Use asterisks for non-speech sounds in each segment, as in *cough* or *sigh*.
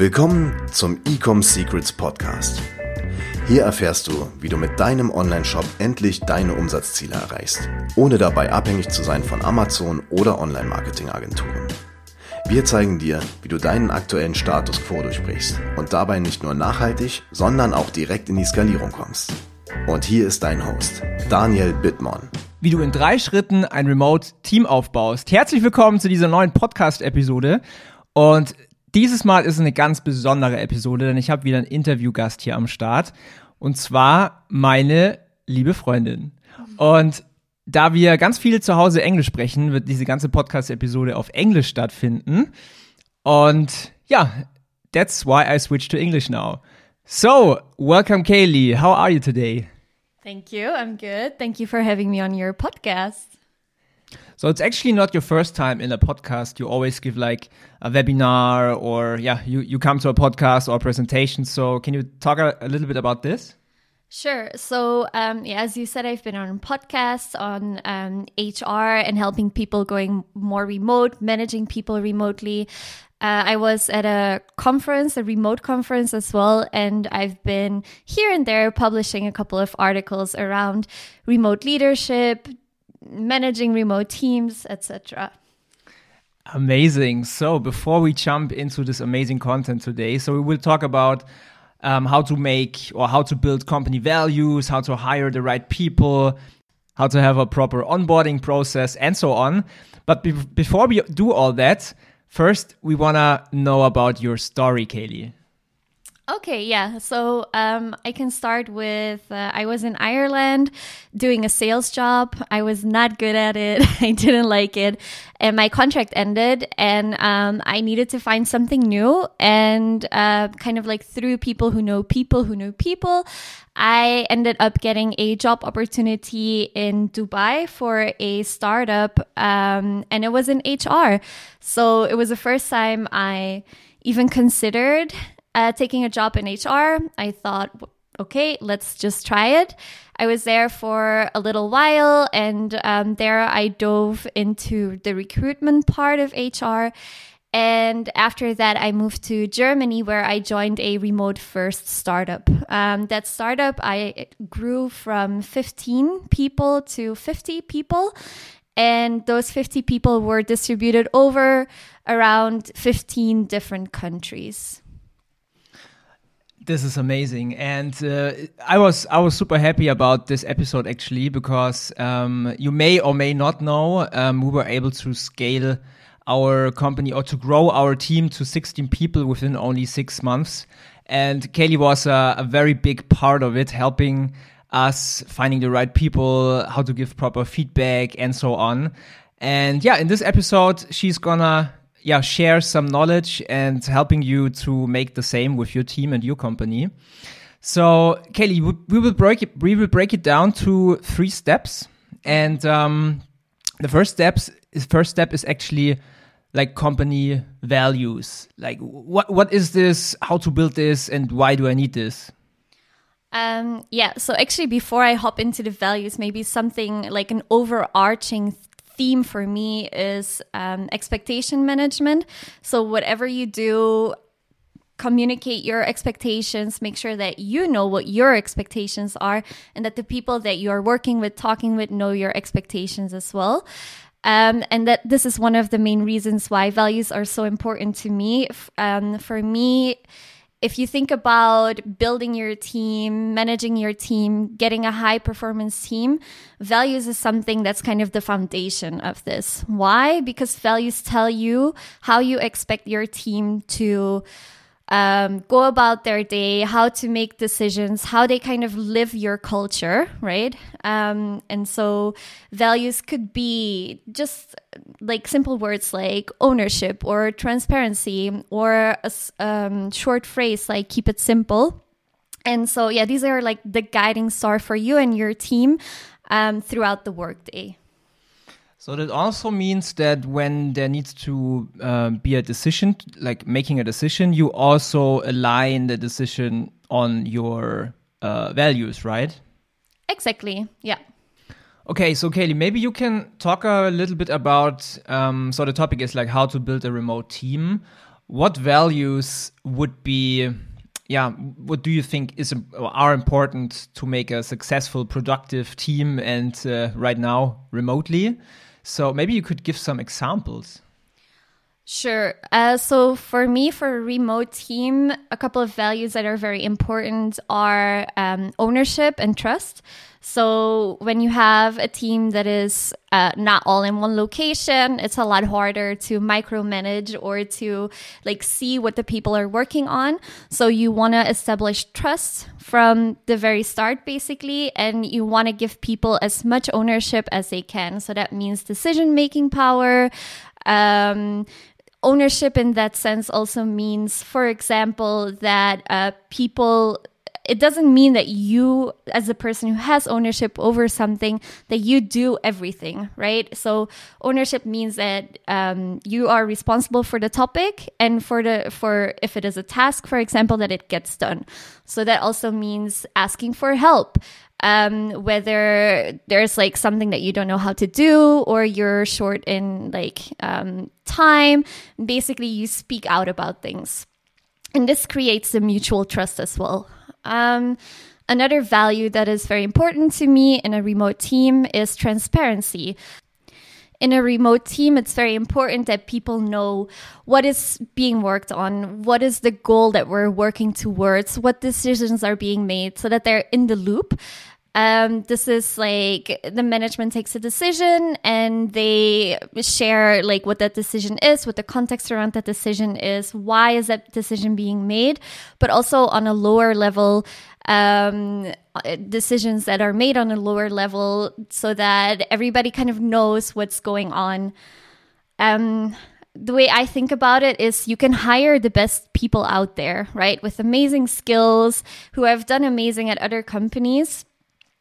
Willkommen zum Ecom Secrets Podcast. Hier erfährst du, wie du mit deinem Online-Shop endlich deine Umsatzziele erreichst, ohne dabei abhängig zu sein von Amazon oder Online-Marketing-Agenturen. Wir zeigen dir, wie du deinen aktuellen Status quo durchbrichst und dabei nicht nur nachhaltig, sondern auch direkt in die Skalierung kommst. Und hier ist dein Host, Daniel Bittmann. Wie du in drei Schritten ein Remote-Team aufbaust. Herzlich willkommen zu dieser neuen Podcast-Episode. Und dieses Mal ist eine ganz besondere Episode, denn ich habe wieder einen Interviewgast hier am Start. Und zwar meine liebe Freundin. Und da wir ganz viel zu Hause Englisch sprechen, wird diese ganze Podcast-Episode auf Englisch stattfinden. Und ja, that's why I switched to English now. So, welcome Kaylee. How are you today? Thank you. I'm good. Thank you for having me on your podcast. So it's actually not your first time in a podcast. You always give like a webinar or yeah, you, you come to a podcast or a presentation. So can you talk a, a little bit about this? Sure. So, um, yeah, as you said, I've been on podcasts on um, HR and helping people going more remote, managing people remotely. Uh, I was at a conference, a remote conference as well, and I've been here and there publishing a couple of articles around remote leadership, managing remote teams, etc. Amazing. So before we jump into this amazing content today, so we will talk about um, how to make or how to build company values, how to hire the right people, how to have a proper onboarding process, and so on. But be before we do all that, first we want to know about your story, Kaylee. Okay, yeah. So um, I can start with uh, I was in Ireland doing a sales job. I was not good at it. *laughs* I didn't like it. And my contract ended, and um, I needed to find something new. And uh, kind of like through people who know people who know people, I ended up getting a job opportunity in Dubai for a startup, um, and it was in HR. So it was the first time I even considered uh, taking a job in HR. I thought, okay, let's just try it. I was there for a little while, and um, there I dove into the recruitment part of HR. And after that, I moved to Germany where I joined a remote first startup. Um, that startup, I grew from 15 people to 50 people. And those 50 people were distributed over around 15 different countries. This is amazing, and uh, I was I was super happy about this episode actually because um, you may or may not know um, we were able to scale our company or to grow our team to 16 people within only six months, and Kelly was a, a very big part of it, helping us finding the right people, how to give proper feedback, and so on. And yeah, in this episode, she's gonna yeah share some knowledge and helping you to make the same with your team and your company. So, Kelly, we will break it. We will break it down to three steps, and um, the first steps is first step is actually like company values. Like, what what is this? How to build this, and why do I need this? Um, yeah. So actually, before I hop into the values, maybe something like an overarching theme for me is um, expectation management. So, whatever you do, communicate your expectations, make sure that you know what your expectations are, and that the people that you are working with, talking with, know your expectations as well. Um, and that this is one of the main reasons why values are so important to me. Um, for me, if you think about building your team, managing your team, getting a high performance team, values is something that's kind of the foundation of this. Why? Because values tell you how you expect your team to um, go about their day, how to make decisions, how they kind of live your culture, right? Um, and so values could be just like simple words like ownership or transparency or a um, short phrase like keep it simple. And so, yeah, these are like the guiding star for you and your team um, throughout the workday. So that also means that when there needs to uh, be a decision, like making a decision, you also align the decision on your uh, values, right? Exactly. Yeah. Okay, so Kaylee, maybe you can talk a little bit about. Um, so the topic is like how to build a remote team. what values would be yeah what do you think is are important to make a successful productive team and uh, right now remotely so maybe you could give some examples Sure. Uh, so for me, for a remote team, a couple of values that are very important are um, ownership and trust. So when you have a team that is uh, not all in one location, it's a lot harder to micromanage or to like see what the people are working on. So you want to establish trust from the very start, basically, and you want to give people as much ownership as they can. So that means decision making power. Um, ownership in that sense also means, for example, that uh, people it doesn't mean that you as a person who has ownership over something that you do everything right so ownership means that um, you are responsible for the topic and for the for if it is a task for example that it gets done so that also means asking for help um, whether there's like something that you don't know how to do or you're short in like um, time. Basically, you speak out about things. And this creates a mutual trust as well. Um, another value that is very important to me in a remote team is transparency in a remote team, it's very important that people know what is being worked on, what is the goal that we're working towards, what decisions are being made, so that they're in the loop. Um, this is like the management takes a decision and they share like what that decision is, what the context around that decision is, why is that decision being made, but also on a lower level, um, decisions that are made on a lower level so that everybody kind of knows what's going on. Um, the way I think about it is you can hire the best people out there, right? With amazing skills who have done amazing at other companies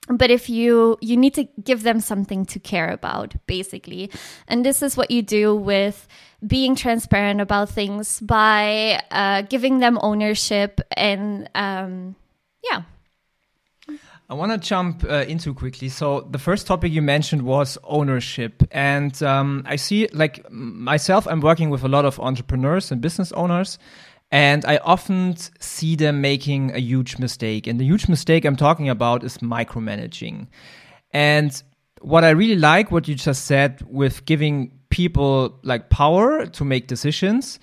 but if you you need to give them something to care about basically. And this is what you do with being transparent about things by uh, giving them ownership and um, yeah. I want to jump uh, into quickly. So the first topic you mentioned was ownership, and um, I see, like myself, I'm working with a lot of entrepreneurs and business owners, and I often see them making a huge mistake. And the huge mistake I'm talking about is micromanaging. And what I really like, what you just said, with giving people like power to make decisions,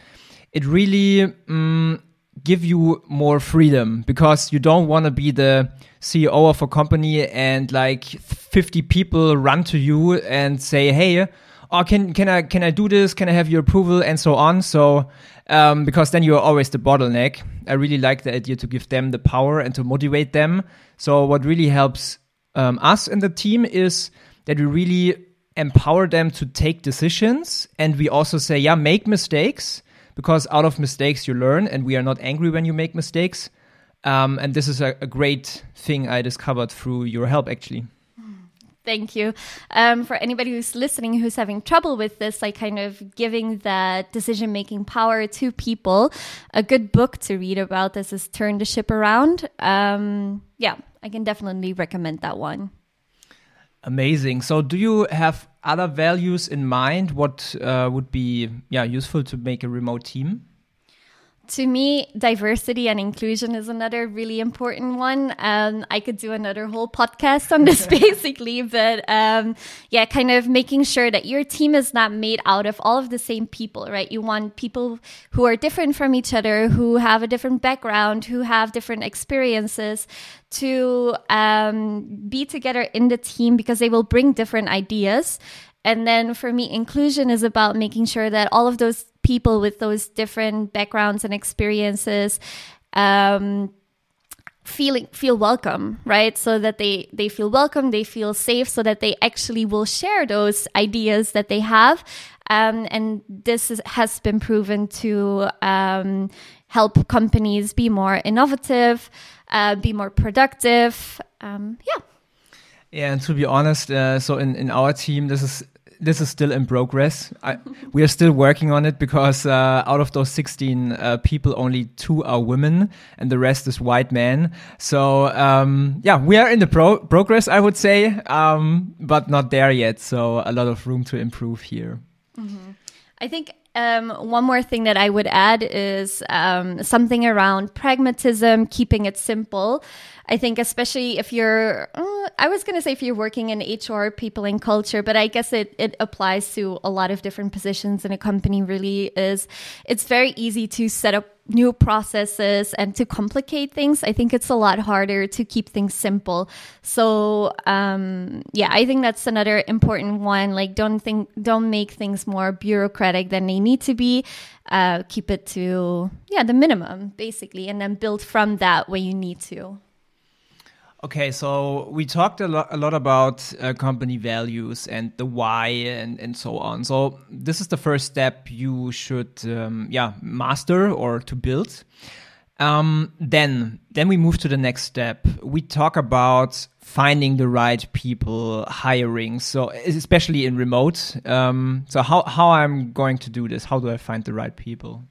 it really um, give you more freedom because you don't want to be the CEO of a company and like 50 people run to you and say, "Hey, oh, can can I can I do this? Can I have your approval?" and so on. So um, because then you're always the bottleneck. I really like the idea to give them the power and to motivate them. So what really helps um, us in the team is that we really empower them to take decisions, and we also say, yeah, make mistakes because out of mistakes you learn, and we are not angry when you make mistakes. Um, and this is a, a great thing I discovered through your help, actually. Thank you. Um, for anybody who's listening who's having trouble with this, like kind of giving that decision making power to people, a good book to read about this is Turn the Ship Around. Um, yeah, I can definitely recommend that one. Amazing. So, do you have other values in mind? What uh, would be yeah useful to make a remote team? To me, diversity and inclusion is another really important one. Um, I could do another whole podcast on this *laughs* basically, but um, yeah, kind of making sure that your team is not made out of all of the same people, right? You want people who are different from each other, who have a different background, who have different experiences to um, be together in the team because they will bring different ideas. And then for me, inclusion is about making sure that all of those people with those different backgrounds and experiences um, feeling feel welcome right? So that they they feel welcome they feel safe so that they actually will share those ideas that they have. Um, and this is, has been proven to um, help companies be more innovative uh, be more productive. Um, yeah. Yeah, and to be honest, uh, so in, in our team, this is this is still in progress. I, we are still working on it because uh, out of those 16 uh, people, only two are women and the rest is white men. So, um, yeah, we are in the pro progress, I would say, um, but not there yet. So, a lot of room to improve here. Mm -hmm. I think Um, one more thing that I would add is um, something around pragmatism, keeping it simple. I think, especially if you're, uh, I was going to say if you're working in HR, people and culture, but I guess it, it applies to a lot of different positions in a company, really is it's very easy to set up new processes and to complicate things. I think it's a lot harder to keep things simple. So, um, yeah, I think that's another important one. Like, don't think, don't make things more bureaucratic than they need to be. Uh, keep it to, yeah, the minimum, basically, and then build from that when you need to. Okay, so we talked a lot, a lot about uh, company values and the why and, and so on. So this is the first step you should, um, yeah, master or to build. Um, then, then we move to the next step. We talk about finding the right people, hiring. So especially in remote. Um, so how how I'm going to do this? How do I find the right people?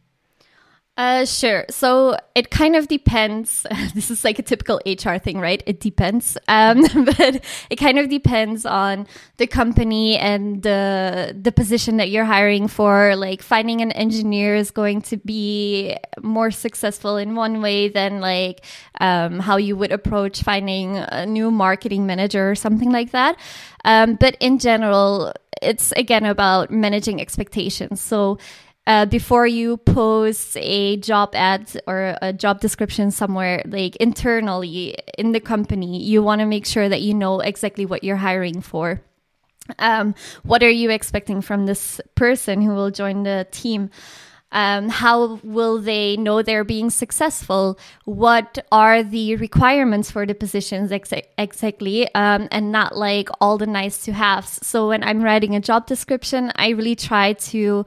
Uh, sure. So it kind of depends. *laughs* This is like a typical HR thing, right? It depends. Um, *laughs* but it kind of depends on the company and the the position that you're hiring for. Like finding an engineer is going to be more successful in one way than like um, how you would approach finding a new marketing manager or something like that. Um, but in general, it's again about managing expectations. So uh, before you post a job ad or a job description somewhere, like internally in the company, you want to make sure that you know exactly what you're hiring for. Um, what are you expecting from this person who will join the team? Um, how will they know they're being successful? What are the requirements for the positions ex- exactly? Um, and not like all the nice to haves. So when I'm writing a job description, I really try to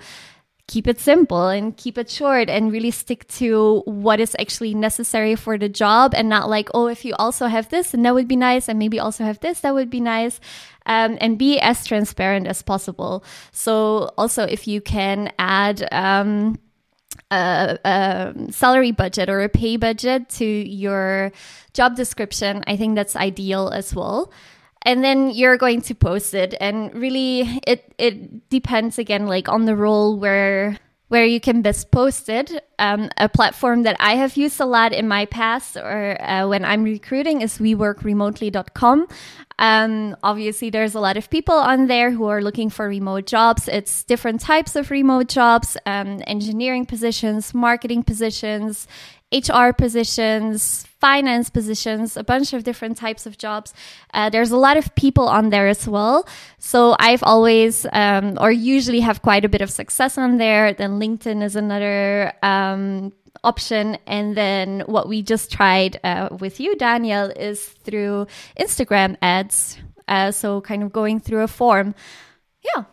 keep it simple and keep it short and really stick to what is actually necessary for the job and not like, oh, if you also have this, and that would be nice, and maybe also have this, that would be nice. Um, and be as transparent as possible. So, also, if you can add, um, a, a, salary budget or a pay budget to your job description, I think that's ideal as well and then you're going to post it. And really it it depends again like on the role where where you can best post it. Um, a platform that i have used a lot in my past or uh, when i'm recruiting is weworkremotely.com um, obviously there's a lot of people on there who are looking for remote jobs. It's different types of remote jobs um, engineering positions marketing positions HR positions, finance positions, a bunch of different types of jobs. Uh, there's a lot of people on there as well. So I've always, um, or usually have quite a bit of success on there. Then LinkedIn is another um, option. And then what we just tried uh, with you, Daniel, is through Instagram ads. Uh, so kind of going through a form. Yeah.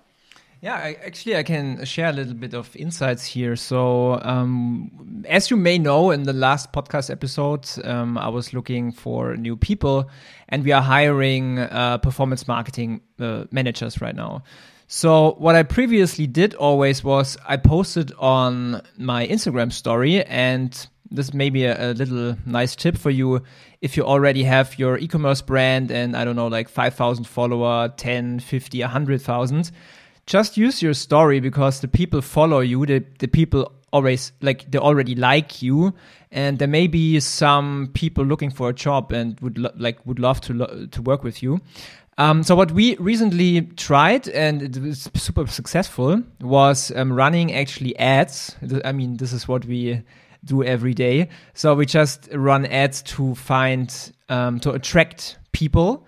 Yeah, I, actually, I can share a little bit of insights here. So, um, as you may know, in the last podcast episode, um, I was looking for new people, and we are hiring uh, performance marketing uh, managers right now. So, what I previously did always was I posted on my Instagram story, and this may be a, a little nice tip for you if you already have your e commerce brand and I don't know, like 5,000 follower, 10, 50, 100,000 just use your story because the people follow you. The the people always like they already like you, and there may be some people looking for a job and would lo- like would love to lo- to work with you. Um, so what we recently tried and it was super successful was um, running actually ads. I mean, this is what we do every day. So we just run ads to find um, to attract people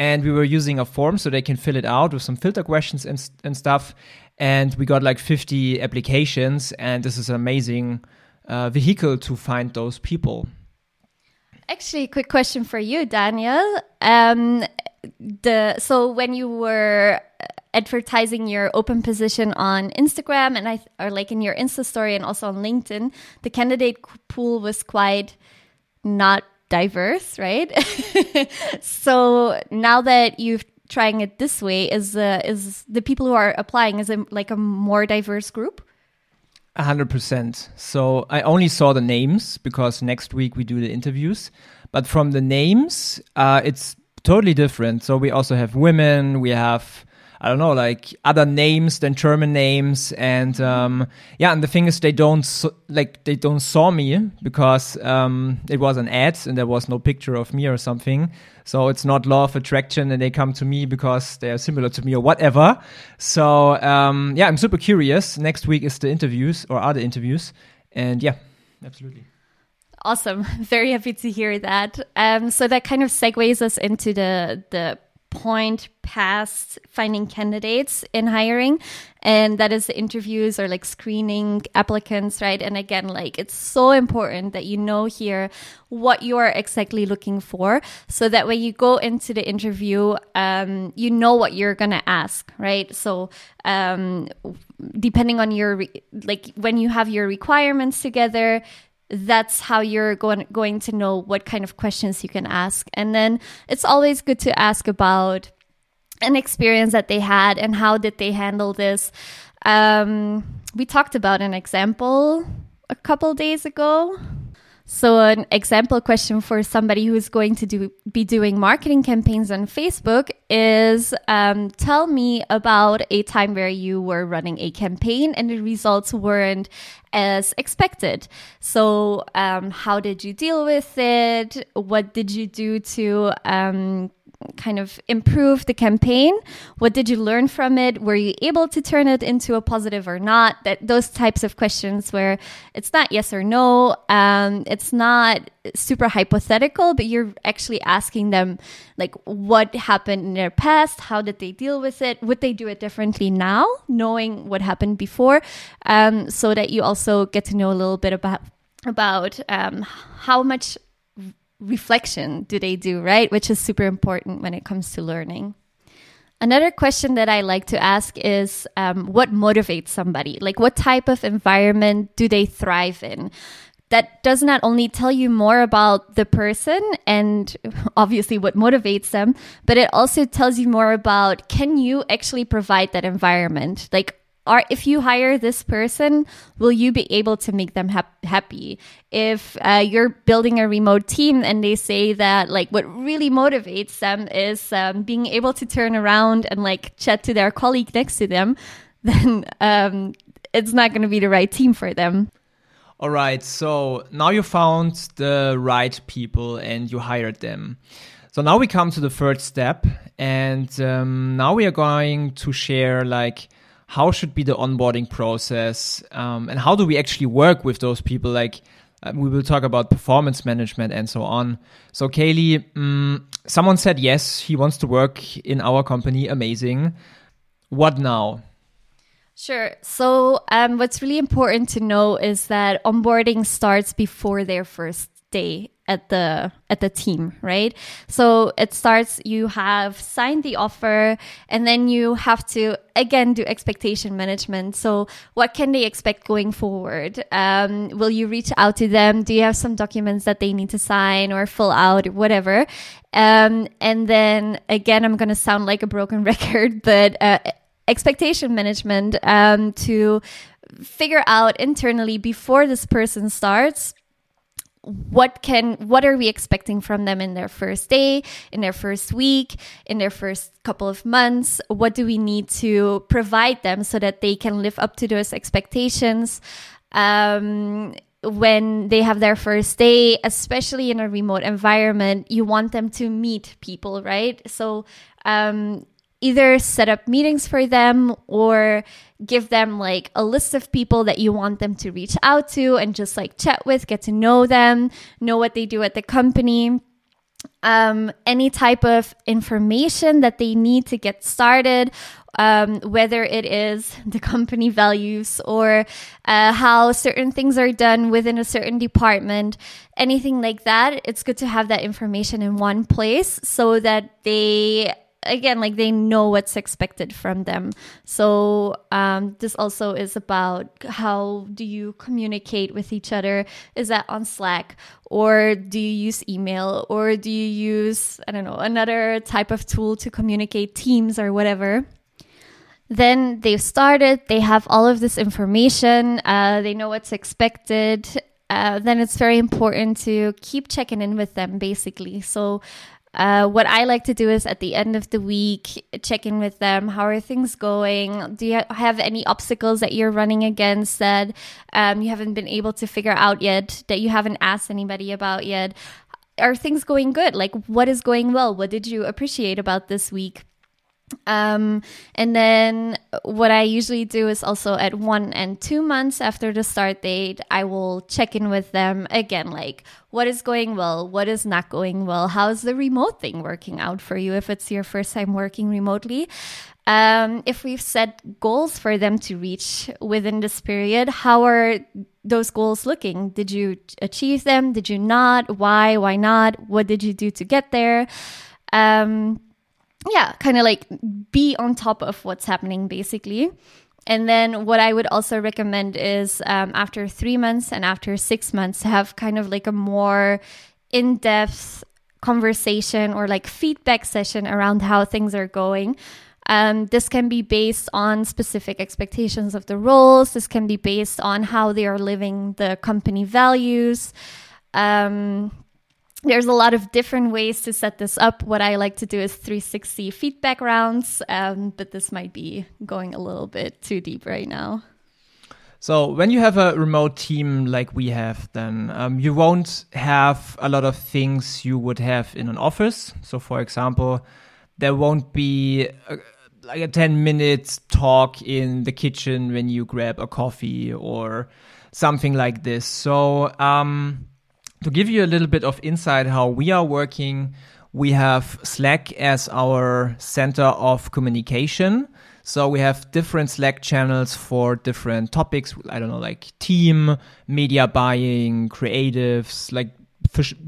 and we were using a form so they can fill it out with some filter questions and, and stuff. And we got like 50 applications and this is an amazing uh, vehicle to find those people. Actually quick question for you daniel. Um, the so when you were advertising your open position on instagram and i or like in your insta story and also on linkedin the candidate pool was quite not diverse, right? *laughs* so now that you've trying it this way, is uh, is the people who are applying is it like a more diverse group? A hundred percent. So I only saw the names because next week we do the interviews. But from the names, uh, it's totally different. So we also have women. We have I don't know, like other names than German names, and um, yeah, and the thing is, they don't like they don't saw me because um, it was an ad and there was no picture of me or something. So it's not law of attraction, and they come to me because they are similar to me or whatever. So um, yeah, I'm super curious. Next week is the interviews or other interviews, and yeah, absolutely. Awesome. *laughs* Very happy to hear that. Um, so that kind of segues us into the the point past finding candidates in hiring. And that is the interviews or like screening applicants right? And again like it's so important that you know here what you are exactly looking for. So that when you go into the interview um, you know what you're gonna ask right? So um, depending on your like when you have your requirements together that's how you're going going to know what kind of questions you can ask. And then it's always good to ask about an experience that they had and how did they handle this. Um, we talked about an example a couple days ago so, an example question for somebody who's going to do, be doing marketing campaigns on Facebook is um, tell me about a time where you were running a campaign and the results weren't as expected. So, um, how did you deal with it? What did you do to um, kind of improve the campaign? What did you learn from it? Were you able to turn it into a positive or not? That those types of questions where it's not yes or no, um, it's not super hypothetical, but you're actually asking them like what happened in their past, how did they deal with it, would they do it differently now, knowing what happened before, um, so that you also get to know a little bit about about um, how much reflection do they do, right? Which is super important when it comes to learning. Another question that I like to ask is um, what motivates somebody? Like, what type of environment do they thrive in? That does not only tell you more about the person and *laughs* obviously what motivates them, but it also tells you more about can you actually provide that environment? Like, are if you hire this person will you be able to make them hap- happy? If uh, you're building a remote team and they say that like what really motivates them is um, being able to turn around and like chat to their colleague next to them *laughs* then um, it's not going to be the right team for them. All right so now you found the right people and you hired them. So now we come to the third step and um, now we are going to share like how should be the onboarding process um, and how do we actually work with those people? Like uh, we will talk about performance management and so on. So kaylee um, someone said yes he wants to work in our company. Amazing. What now? Sure. So, um, what's really important to know is that onboarding starts before their first day at the at the team right? So it starts you have signed the offer and then you have to again do expectation management. So what can they expect going forward? Um, will you reach out to them? Do you have some documents that they need to sign or fill out or whatever? Um, and then again i'm going to sound like a broken *laughs* record but uh, expectation management um, to figure out internally before this person starts what can what are we expecting from them in their first day in their first week in their first couple of months? What do we need to provide them so that they can live up to those expectations um, when they have their first day especially in a remote environment? You want them to meet people right? So um, either set up meetings for them or give them like a list of people that you want them to reach out to and just like chat with, get to know them, know what they do at the company. Um, any type of information that they need to get started, um, whether it is the company values or uh, how certain things are done within a certain department, anything like that, it's good to have that information in one place so that they again like they know what's expected from them. So um, this also is about how do you communicate with each other? Is that on slack? Or do you use email? Or do you use i don't know another type of tool to communicate teams or whatever? Then they've started they have all of this information uh, they know what's expected. Uh, then it's very important to keep checking in with them basically. So Uh, what I like to do is at the end of the week, check in with them. How are things going? Do you have any obstacles that you're running against that um, you haven't been able to figure out yet, that you haven't asked anybody about yet? Are things going good? Like, what is going well? What did you appreciate about this week? Um, and then what I usually do is also at one and two months after the start date, I will check in with them again, like what is going well, what is not going well, how's the remote thing working out for you if it's your first time working remotely. Um, if we've set goals for them to reach within this period, how are those goals looking? Did you achieve them? Did you not? Why? Why not? What did you do to get there? Um, yeah, kind of like be on top of what's happening basically. And then what I would also recommend is um, after three months and after six months, have kind of like a more in depth conversation or like feedback session around how things are going. Um, this can be based on specific expectations of the roles. This can be based on how they are living the company values. Um, there's a lot of different ways to set this up. What I like to do is 360 feedback rounds, um, but this might be going a little bit too deep right now. So when you have a remote team like we have, then um, you won't have a lot of things you would have in an office. So, for example, there won't be a, like a 10 minute talk in the kitchen when you grab a coffee or something like this. So, um, to give you a little bit of insight how we are working, we have Slack as our center of communication. So we have different Slack channels for different topics. I don't know, like team, media buying, creatives, like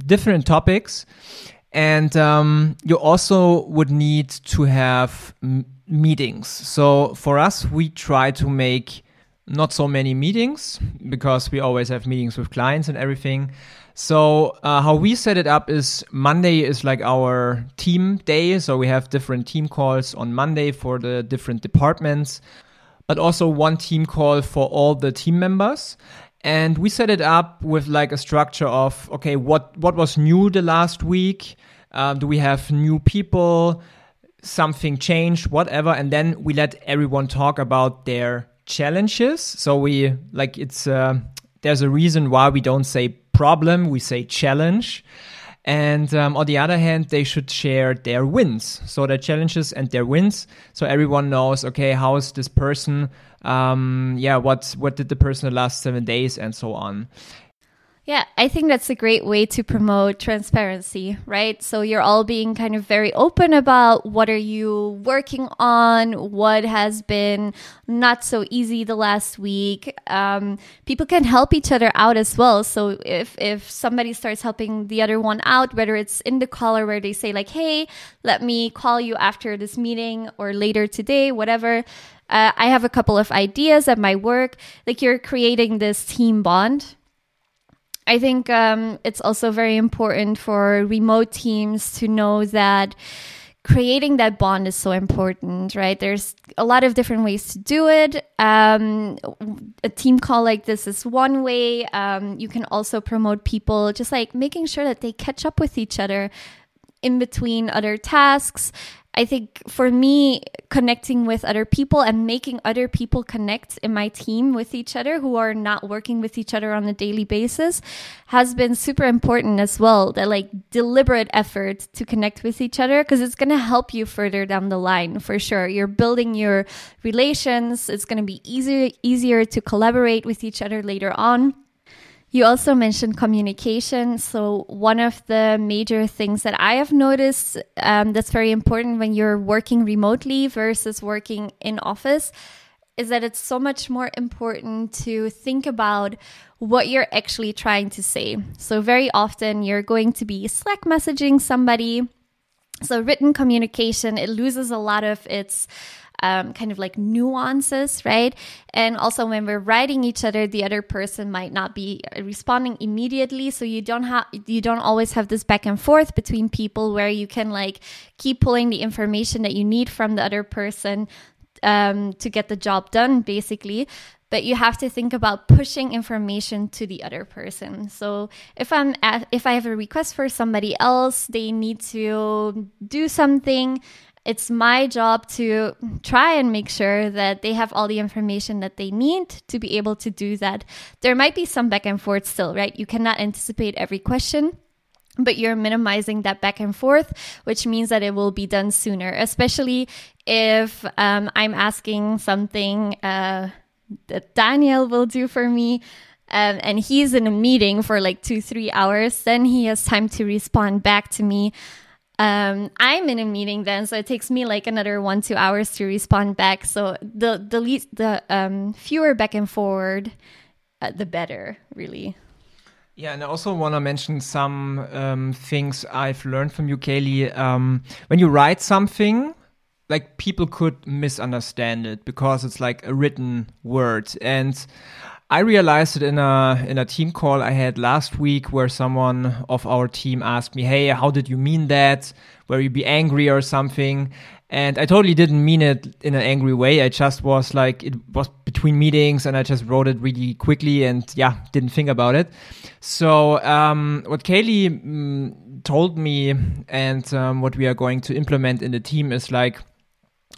different topics. And um, you also would need to have meetings. So for us, we try to make not so many meetings because we always have meetings with clients and everything. So uh, how we set it up is Monday is like our team day. So we have different team calls on Monday for the different departments, but also one team call for all the team members. And we set it up with like a structure of okay, what what was new the last week? Uh, do we have new people? Something changed, whatever, and then we let everyone talk about their challenges. So we like it's uh, there's a reason why we don't say problem, we say challenge. And um, on the other hand, they should share their wins. So their challenges and their wins. So everyone knows, okay, how is this person? Um, yeah, what what did the person the last seven days and so on. Yeah, I think that's a great way to promote transparency, right? So you're all being kind of very open about what are you working on, what has been not so easy the last week. Um, people can help each other out as well. So if if somebody starts helping the other one out, whether it's in the call or where they say like, "Hey, let me call you after this meeting or later today," whatever. Uh, I have a couple of ideas at my work. Like you're creating this team bond I think um, it's also very important for remote teams to know that creating that bond is so important, right? There's a lot of different ways to do it. Um, a team call like this is one way. Um, you can also promote people, just like making sure that they catch up with each other in between other tasks. I think for me, connecting with other people and making other people connect in my team with each other who are not working with each other on a daily basis has been super important as well. That like deliberate effort to connect with each other because it's going to help you further down the line for sure. You're building your relations. It's going to be easier, easier to collaborate with each other later on. You also mentioned communication. So, one of the major things that I have noticed um, that's very important when you're working remotely versus working in office is that it's so much more important to think about what you're actually trying to say. So, very often you're going to be Slack messaging somebody. So, written communication, it loses a lot of its um, kind of like nuances, right? And also when we're writing each other, the other person might not be responding immediately. So you don't have, you don't always have this back and forth between people where you can like keep pulling the information that you need from the other person um, to get the job done, basically. but you have to think about pushing information to the other person. So if I'm at, if I have a request for somebody else, they need to do something it's my job to try and make sure that they have all the information that they need to be able to do that. There might be some back and forth still, right? You cannot anticipate every question but you're minimizing that back and forth, which means that it will be done sooner, especially if um, I'm asking something uh, that Daniel will do for me. Um, and he's in a meeting for like two, three hours, then he has time to respond back to me. Um, I'm in a meeting then, so it takes me like another one, two hours to respond back. So the the least the um, fewer back and forward, uh, the better, really. Yeah, and I also want to mention some um, things I've learned from you, Kaylee. Um, when you write something, like people could misunderstand it because it's like a written word. And I realized it in a in a team call I had last week where someone of our team asked me, "Hey, how did you mean that? Were you be angry or something?" And I totally didn't mean it in an angry way. I just was like, it was between meetings and I just wrote it really quickly and yeah, didn't think about it. So, um, what Kaylee mm, told me and um, what we are going to implement in the team is like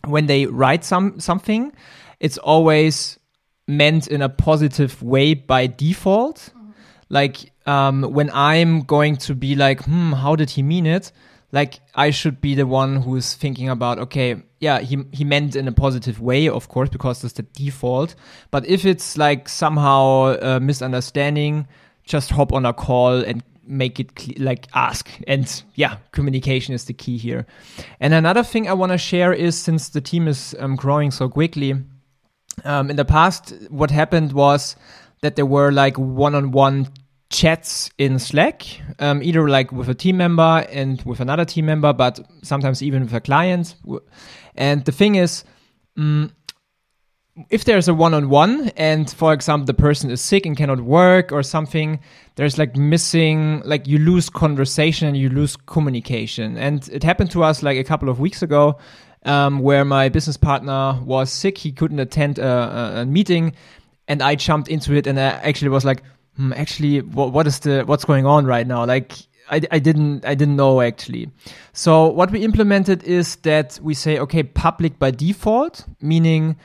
when they write some something, it's always meant in a positive way by default. Like um, when I'm going to be like, hmm, how did he mean it? like I should be the one who's thinking about okay yeah he he meant in a positive way of course because that's the default but if it's like somehow a misunderstanding just hop on a call and make it like ask and yeah communication is the key here and another thing i want to share is since the team is um, growing so quickly um, in the past what happened was that there were like one-on-one chats in Slack, um, either like with a team member and with another team member, but sometimes even with a client. And the thing is, um, if there's a one-on-one and for example the person is sick and cannot work or something there's like missing like you lose conversation and you lose communication and it happened to us like a couple of weeks ago um, where my business partner was sick he couldn't attend a, a, meeting and i jumped into it and i actually was like hmm, actually, what, what is the what's going on right now? Like, I, I didn't I didn't know actually. So what we implemented is that we say, okay, public by default, meaning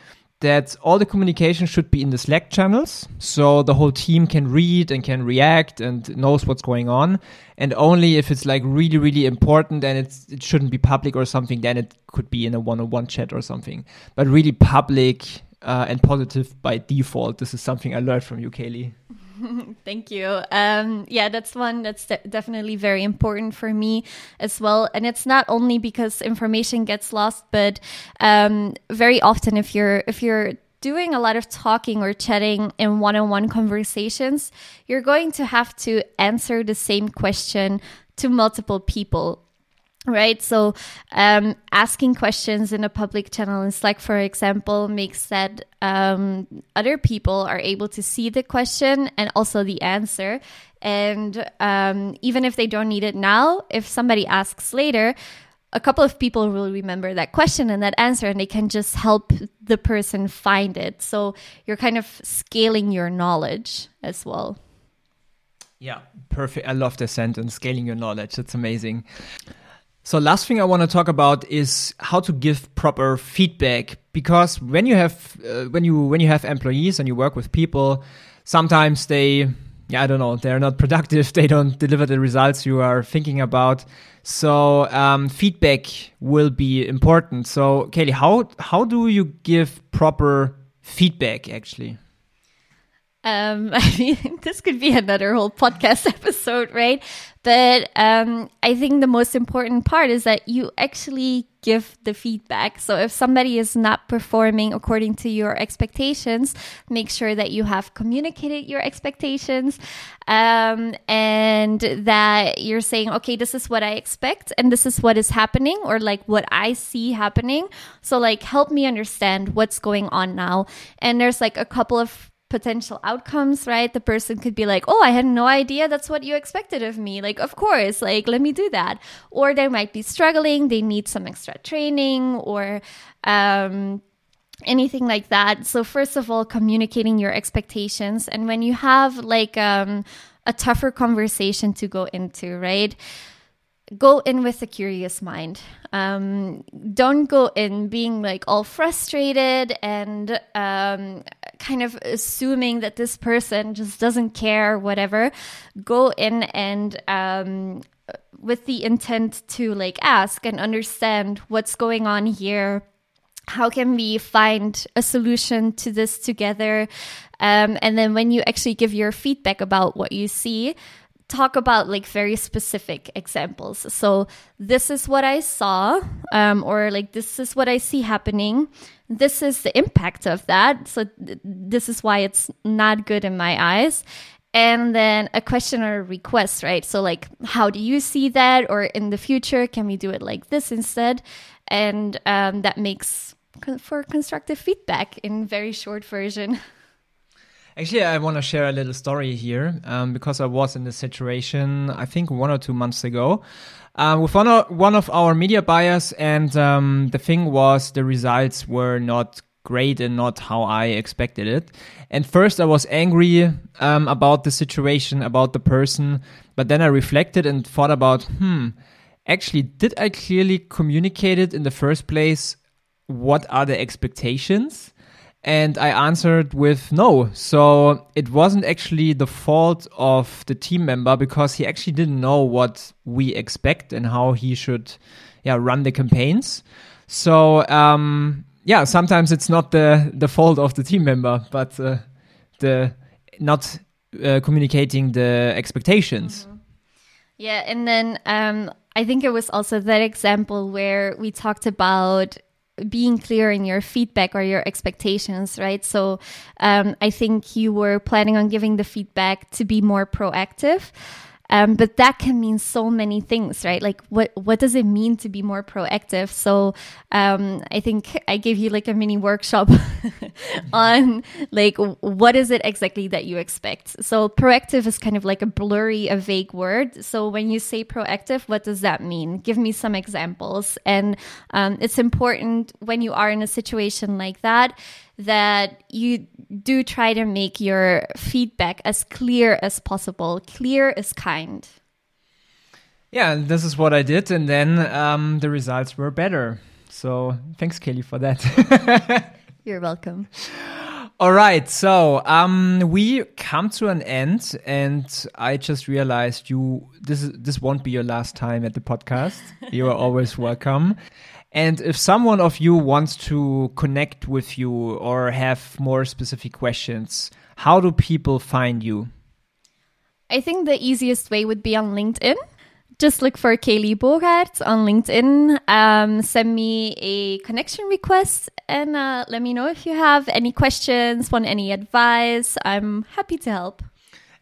that all the communication should be in the Slack channels, so the whole team can read and can react and knows what's going on. And only if it's like really, really important and it's it shouldn't be public or something, then it could be in a one-on-one chat or something. But really public uh, and positive by default. This is something I learned from you, Kaylee. *laughs* Thank you. Um, yeah, that's one that's de- definitely very important for me as well. And it's not only because information gets lost, but um, very often if you're if you're doing a lot of talking or chatting in one-on-one conversations, you're going to have to answer the same question to multiple people right? So um, asking questions in a public channel in slack for example makes that um, other people are able to see the question and also the answer. And um, even if they don't need it now if somebody asks later a couple of people will remember that question and that answer and they can just help the person find it. So you're kind of scaling your knowledge as well. Yeah perfect. I love the sentence scaling your knowledge. That's amazing so last thing I want to talk about is how to give proper feedback because when you have uh, when you when you have employees and you work with people, sometimes they yeah I don't know they're not *laughs* productive they don't deliver the results you are thinking about. So um, feedback will be important. So Kaylee, how how do you give proper feedback actually? Um, *laughs* I mean, this could be another whole podcast *laughs* episode, right? But um, I think the most important part is that you actually give the feedback. So if somebody is not performing according to your expectations, make sure that you have communicated your expectations um, and that you're saying, okay, this is what I expect and this is what is happening or like what I see happening. So, like, help me understand what's going on now. And there's like a couple of potential outcomes, right? The person could be like, Oh, I had no idea that's what you expected of me. Like, of course, like, let me do that. Or they might be struggling, they need some extra training, or, um, anything like that. So first of all, communicating your expectations, and when you have like um, a tougher conversation to go into, right? Go in with a curious mind. Um, don't go in being like all frustrated and um, kind of assuming that this person just doesn't care, whatever. Go in and um, with the intent to like ask and understand what's going on here how can we find a solution to this together um, and then when you actually give your feedback about what you see talk about like very specific examples so this is what i saw um, or like this is what i see happening this is the impact of that so th- this is why it's not good in my eyes and then a question or a request, right? So, like, how do you see that? Or in the future, can we do it like this instead? And um, that makes for constructive feedback in very short version. *laughs* Actually, I want to share a little story here um, because I was in this situation, I think one or two months ago, uh, with one of, one of our media buyers. And um, the thing was, the results were not great and not how I expected it. And first, I was angry um, about the situation, about the person. But then I reflected and thought about, hmm, actually, did I clearly communicate it in the first place? What are the expectations? And I answered with no. So it wasn't actually the fault of the team member because he actually didn't know what we expect and how he should yeah, run the campaigns. So um, yeah, sometimes it's not the the fault of the team member, but uh, the not uh, communicating the expectations. Mm-hmm. Yeah, and then um, I think it was also that example where we talked about being clear in your feedback or your expectations, right? So um, I think you were planning on giving the feedback to be more proactive. Um, but that can mean so many things, right? Like what what does it mean to be more proactive? So um, I think I gave you like a mini workshop *laughs* on like what is it exactly that you expect. So proactive is kind of like a blurry, a vague word. So when you say proactive, what does that mean? Give me some examples. And um, it's important when you are in a situation like that that you do try to make your feedback as clear as possible. Clear is kind. Yeah, this is what I did, and then um, the results were better. So thanks, Kelly, for that. *laughs* You're welcome. All right, so um, we come to an end, and I just realized you this is this won't be your last time at the podcast. you are always *laughs* welcome. And if someone of you wants to connect with you or have more specific questions, how do people find you? I think the easiest way would be on LinkedIn. Just look for Kaylee Bogart on LinkedIn. Um, send me a connection request and uh, let me know if you have any questions, want any advice. I'm happy to help.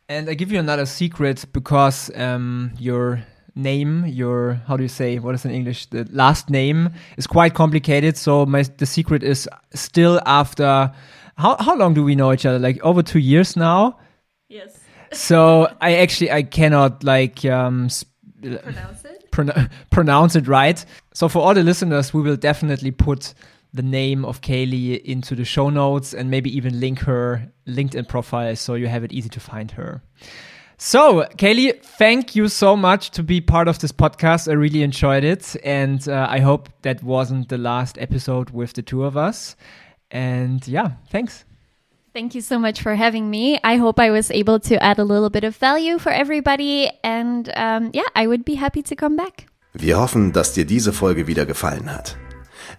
And I give you another secret because um, you're name, your how do you say what is in English? The last name is quite complicated. So my the secret is still after how how long do we know each other? Like over two years now. Yes. so I actually I cannot like um pronounce it *laughs* pronounce it right. So for all the listeners, we will definitely put the name of Kaylee into the show notes and maybe even link her LinkedIn profile so you have it easy to find her. So, Kaylee, thank you so much to be part of this podcast. I really enjoyed it. And uh, I hope that wasn't the last episode with the two of us. And yeah, thanks. Thank you so much for having me. I hope I was able to add a little bit of value for everybody. And um, yeah, I would be happy to come back. Wir hoffen, dass dir diese Folge wieder gefallen hat.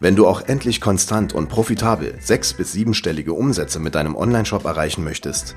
Wenn du auch endlich konstant und profitabel sechs- bis siebenstellige Umsätze mit deinem Onlineshop erreichen möchtest,